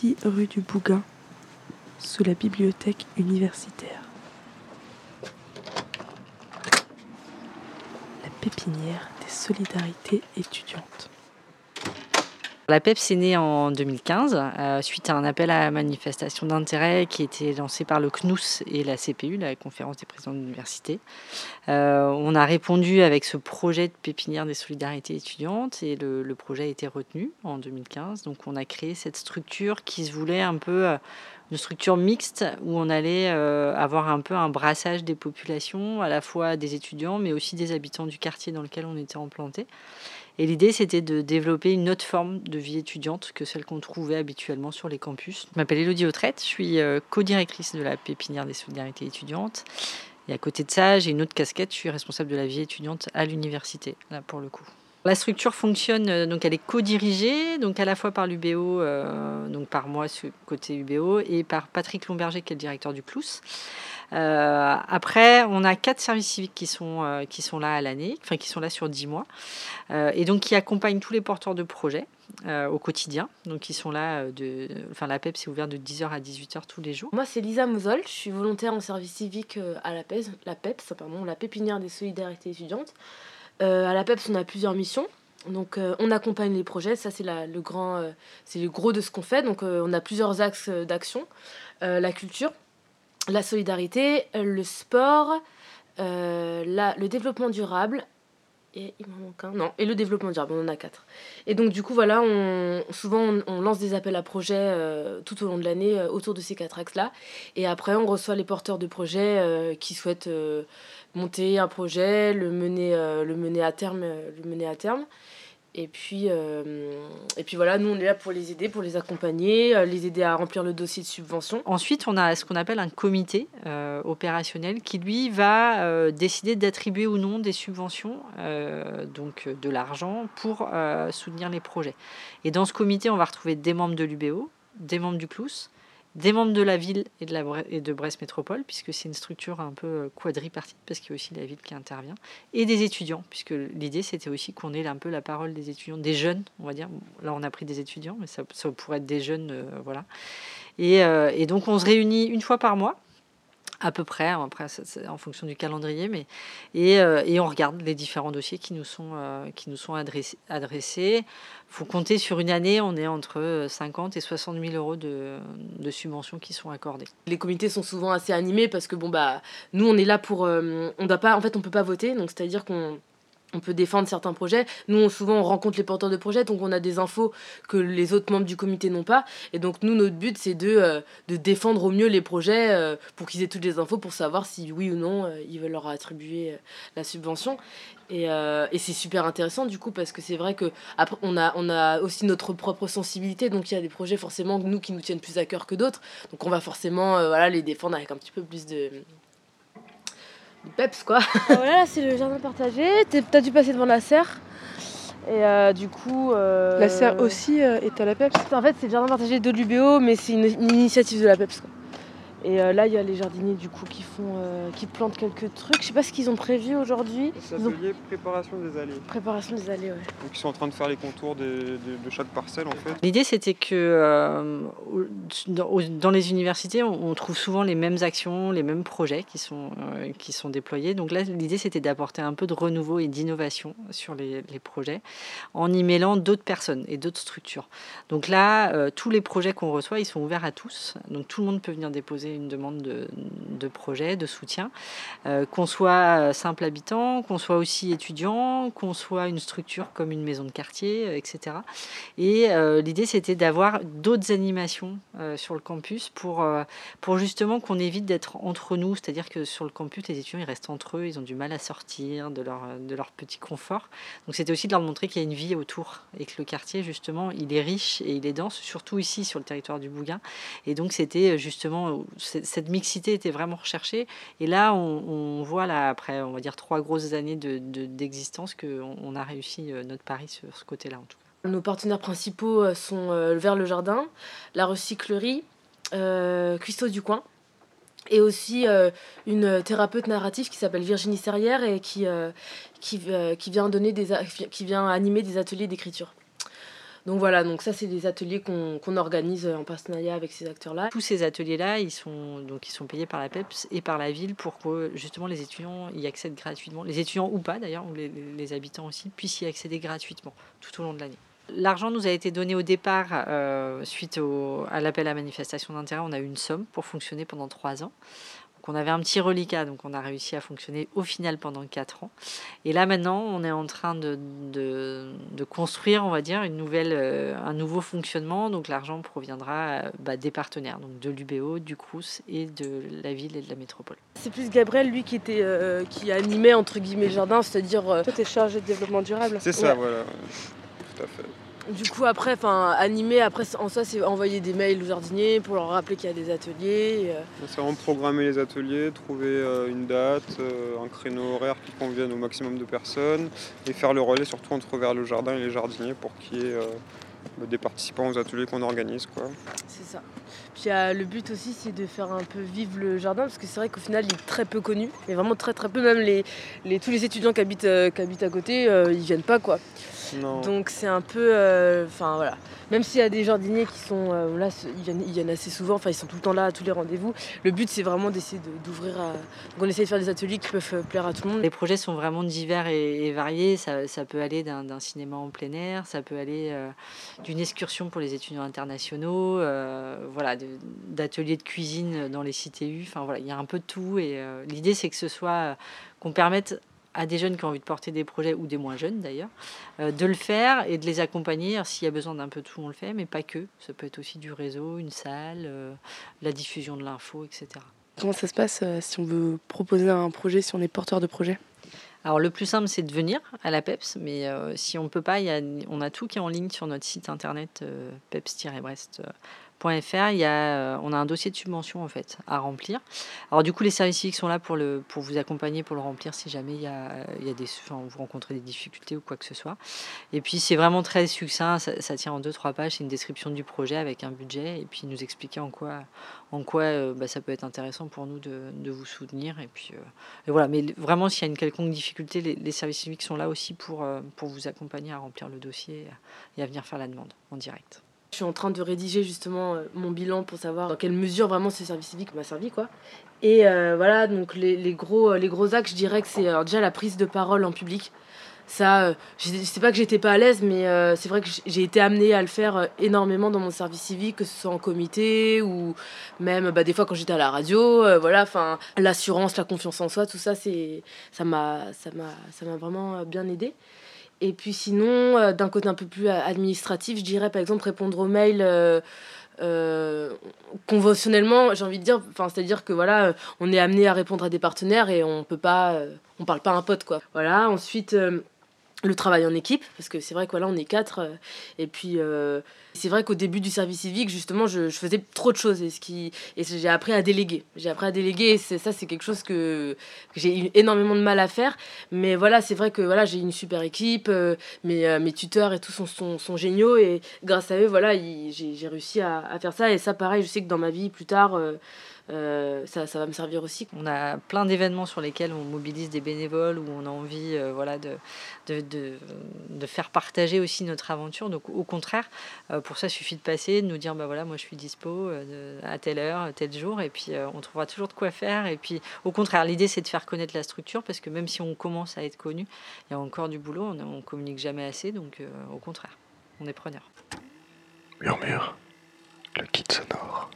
6 rue du Bougain, sous la bibliothèque universitaire. La pépinière des solidarités étudiantes. La PEPS est née en 2015 euh, suite à un appel à manifestation d'intérêt qui était lancé par le CNUS et la CPU, la conférence des présidents d'université. Euh, on a répondu avec ce projet de pépinière des solidarités étudiantes et le, projet a été retenu en 2015. Donc on a créé cette structure qui se voulait un peu euh, une structure mixte où on allait avoir un peu un brassage des populations, à la fois des étudiants mais aussi des habitants du quartier dans lequel on était implanté. Et l'idée, c'était de développer une autre forme de vie étudiante que celle qu'on trouvait habituellement sur les campus. Je m'appelle Elodie Autrette, je suis euh, co-directrice de la pépinière des solidarités étudiantes. Et à côté de ça, j'ai une autre casquette, je suis responsable de la vie étudiante à l'université, là pour le coup. La structure fonctionne, euh, donc elle est co-dirigée, donc à la fois par l'UBO, euh, donc par moi, côté UBO, et par Patrick Lomberger, qui est le directeur du CLOUS. Euh, après, on a quatre services civiques qui sont, euh, qui sont là à l'année, enfin qui sont là sur dix mois, et donc qui accompagnent tous les porteurs de projets. au quotidien. Donc ils sont là, de, enfin la PEP c'est ouvert de 10h à 18h tous les jours. Moi c'est Lisa Mosol, je suis volontaire en service civique à la PEPS, la PEPS, pardon, la pépinière des solidarités étudiantes. À la PEPS on a plusieurs missions. Donc on accompagne les projets, ça c'est le c'est le gros de ce qu'on fait. Donc on a plusieurs axes d'action. la culture, la solidarité, le sport, euh, le développement durable. Et il m'en manque un. Non, et le développement durable, on en a quatre. Et donc, du coup, voilà, on, souvent, on, lance des appels à projets euh, tout au long de l'année euh, autour de ces quatre axes-là. Et après, on reçoit les porteurs de projets qui souhaitent monter un projet, le mener, le mener à terme. le mener à terme. Et puis, euh, et puis voilà, nous on est là pour les aider, pour les accompagner, euh, les aider à remplir le dossier de subvention. Ensuite, on a ce qu'on appelle un comité euh, opérationnel qui lui va décider d'attribuer ou non des subventions, donc de l'argent, pour soutenir les projets. Et dans ce comité, on va retrouver des membres de l'UBO, des membres du CLUS, des membres de la ville et de, de Brest Métropole, puisque c'est une structure un peu euh, quadripartite, parce qu'il y a aussi la ville qui intervient, et des étudiants, puisque l'idée c'était aussi qu'on ait un peu la parole des étudiants, des jeunes, on va dire. Là on a pris des étudiants, mais ça, ça pourrait être des jeunes, euh, voilà. Euh, et, donc on se réunit une fois par mois à peu près, après en fonction du calendrier, mais et, euh, et, on regarde les différents dossiers qui nous sont, euh, qui nous sont adressés. Il faut compter sur une année, on est entre 50 et 60 000 euros de, de subventions qui sont accordées. Les comités sont souvent assez animés parce que bon bah nous on est là pour, euh, on doit pas, en fait on peut pas voter, donc c'est à dire qu'on on peut défendre certains projets. Nous, souvent, on rencontre les porteurs de projets, donc on a des infos que les autres membres du comité n'ont pas. Et donc, nous, notre but, c'est de, euh, de défendre au mieux les projets euh, pour qu'ils aient toutes les infos pour savoir si oui ou non euh, ils veulent leur attribuer la subvention. Et, et c'est super intéressant du coup parce que c'est vrai que après on a on a aussi notre propre sensibilité donc il y a des projets forcément nous qui nous tiennent plus à cœur que d'autres donc on va forcément voilà les défendre avec un petit peu plus de peps quoi. Ah, voilà, là c'est le jardin partagé. T'as dû passer devant la serre. Et euh, du coup. Euh, la serre aussi euh, est à la PEPS En fait, c'est le jardin partagé de l'UBO, mais c'est une, initiative de la PEPS. Quoi. Et euh, là, il y a les jardiniers du coup qui font, euh, qui plantent quelques trucs. Je sais pas ce qu'ils ont prévu aujourd'hui. C'est l'atelier préparation des allées. Préparation des allées, ouais. Donc ils sont en train de faire les contours de, chaque parcelle en fait. L'idée c'était que euh, dans, les universités, on, trouve souvent les mêmes actions, les mêmes projets qui sont, qui sont déployés. Donc là, l'idée c'était d'apporter un peu de renouveau et d'innovation sur les, les, projets en y mêlant d'autres personnes et d'autres structures. Donc là, tous les projets qu'on reçoit, ils sont ouverts à tous. Donc tout le monde peut venir déposer une demande de, projet, de soutien, euh, qu'on soit simple habitant, qu'on soit aussi étudiant, qu'on soit une structure comme une maison de quartier, etc. Euh, et euh, l'idée, c'était d'avoir d'autres animations sur le campus pour, pour justement qu'on évite d'être entre nous, c'est-à-dire que sur le campus, les étudiants, ils restent entre eux, ils ont du mal à sortir de leur, de leur petit confort. Donc c'était aussi de leur montrer qu'il y a une vie autour et que le quartier, justement, il est riche et il est dense, surtout ici sur le territoire du Bougain. Et donc c'était justement cette mixité était vraiment recherchée. Et là, on, voit, là, après, on va dire, trois grosses années d'existence, de, qu'on on a réussi euh, notre pari sur ce côté-là, en tout cas. Nos partenaires principaux euh, sont euh, Vers le Jardin, la recyclerie, euh, du Coin, et aussi une thérapeute narrative qui s'appelle Virginie Serrière et qui, qui, qui, vient donner des, qui vient animer des ateliers d'écriture. Donc voilà, donc ça c'est des ateliers qu'on organise en partenariat avec ces acteurs-là. Tous ces ateliers-là, ils sont, donc, ils sont payés par la PEPS et par la ville pour que justement les étudiants y accèdent gratuitement. Les étudiants ou pas d'ailleurs, ou les, habitants aussi, puissent y accéder gratuitement tout au long de l'année. L'argent nous a été donné au départ euh, suite à l'appel à manifestation d'intérêt. On a eu une somme pour fonctionner pendant trois ans. Donc on avait un petit reliquat, donc on a réussi à fonctionner au final pendant quatre ans. Et là maintenant, on est en train de, de, de construire, on va dire, une nouvelle, euh, un nouveau fonctionnement. Donc l'argent proviendra euh, bah, des partenaires, donc de l'UBO, du CRUS et de la ville et de la métropole. C'est plus Gabriel, lui, qui était, euh, qui animait entre guillemets le jardin, c'est-à-dire euh, Toi, t'es chargé de développement durable. C'est ça, Ouais. voilà. Tout à fait. Du coup, après, enfin, animer, après, en soi, c'est envoyer des mails aux jardiniers pour leur rappeler qu'il y a des ateliers. euh, C'est vraiment programmer les ateliers, trouver euh, une date, euh, un créneau horaire qui convienne au maximum de personnes et faire le relais surtout entre vers le jardin et les jardiniers pour qu'il y ait des participants aux ateliers qu'on organise. Quoi. c'est ça. Puis euh, le but aussi, c'est de faire un peu vivre le jardin, parce que c'est vrai qu'au final, il est très peu connu. Mais vraiment très très peu. Même les, les- tous les étudiants qui habitent, euh, qui habitent à côté, euh, ils viennent pas quoi. Non. Donc c'est un peu, euh, enfin voilà. Même s'il y a des jardiniers qui sont euh, là, ils viennent, ils viennent assez souvent. Enfin, ils sont tout le temps là à tous les rendez-vous. Le but, c'est vraiment d'essayer de- d'ouvrir. à- Donc, on essaie de faire des ateliers qui peuvent plaire à tout le monde. Les projets sont vraiment divers et, et variés. Ça, ça peut aller d'un d'un cinéma en plein air, ça peut aller euh, d'une excursion pour les étudiants internationaux, euh, voilà, d'ateliers de cuisine dans les CTU. Enfin voilà, il y a un peu de tout. Et euh, l'idée, c'est que ce soit euh, qu'on permette à des jeunes qui ont envie de porter des projets, ou des moins jeunes d'ailleurs, euh, de le faire et de les accompagner. S'il y a besoin d'un peu de tout, on le fait, mais pas que. Ça peut être aussi du réseau, une salle, euh, la diffusion de l'info, etc. Comment ça se passe si on veut proposer un projet, si on est porteur de projet? Alors le plus simple, c'est de venir à la PEPS, mais euh, si on peut pas, y a, on a tout qui est en ligne sur notre site internet euh, peps-brest.fr. Il euh, on a un dossier de subvention en fait à remplir. Alors du coup, les services civiques sont là pour, le, pour vous accompagner pour le remplir si jamais il y a, y a des, vous rencontrez des difficultés ou quoi que ce soit. Et puis c'est vraiment très succinct, ça, tient en deux trois pages, c'est une description du projet avec un budget et puis nous expliquer en quoi, en quoi euh, bah, ça peut être intéressant pour nous de, de vous soutenir et puis. euh, et voilà, mais vraiment, s'il y a une quelconque difficulté, les, les services civiques sont là aussi pour, euh, pour vous accompagner à remplir le dossier et à venir faire la demande en direct. Je suis en train de rédiger justement euh, mon bilan pour savoir dans quelle mesure vraiment ce service civique m'a servi quoi. Et euh, voilà, donc les, les gros, euh, les gros axes, je dirais que c'est déjà la prise de parole en public. Ça, je sais pas que j'étais pas à l'aise, mais c'est vrai que j'ai été amenée à le faire énormément dans mon service civique, que ce soit en comité ou même bah, des fois quand j'étais à la radio. voilà, enfin l'assurance, la confiance en soi, tout ça, ça m'a ça m'a vraiment bien aidé. Et puis sinon, euh, d'un côté un peu plus euh, administratif, je dirais par exemple répondre aux mails euh, conventionnellement, j'ai envie de dire, c'est-à-dire que voilà, on est amené à répondre à des partenaires et on peut pas, on parle pas à un pote quoi. Voilà, ensuite le travail en équipe, parce que c'est vrai que voilà, on est quatre, euh, et puis euh, c'est vrai qu'au début du service civique, justement, je, faisais trop de choses et, ce qui, et j'ai appris à déléguer. J'ai appris à déléguer et ça, c'est quelque chose que, j'ai eu énormément de mal à faire. Mais voilà, c'est vrai que voilà, j'ai une super équipe, euh, mes, euh, mes tuteurs et tout sont, sont, sont géniaux et grâce à eux, voilà, j'ai réussi à, faire ça. Et ça, pareil, je sais que dans ma vie plus tard, ça, ça va me servir aussi. On a plein d'événements sur lesquels on mobilise des bénévoles, où on a envie voilà, de, de, faire partager aussi notre aventure. Donc au contraire, euh, pour ça, il suffit de passer, de nous dire, bah voilà, moi je suis dispo euh, à telle heure, tel jour, et puis euh, on trouvera toujours de quoi faire. Et puis au contraire, l'idée c'est de faire connaître la structure, parce que même si on commence à être connu, il y a encore du boulot, on ne communique jamais assez, donc au contraire, on est preneur. Murmure, le kit sonore.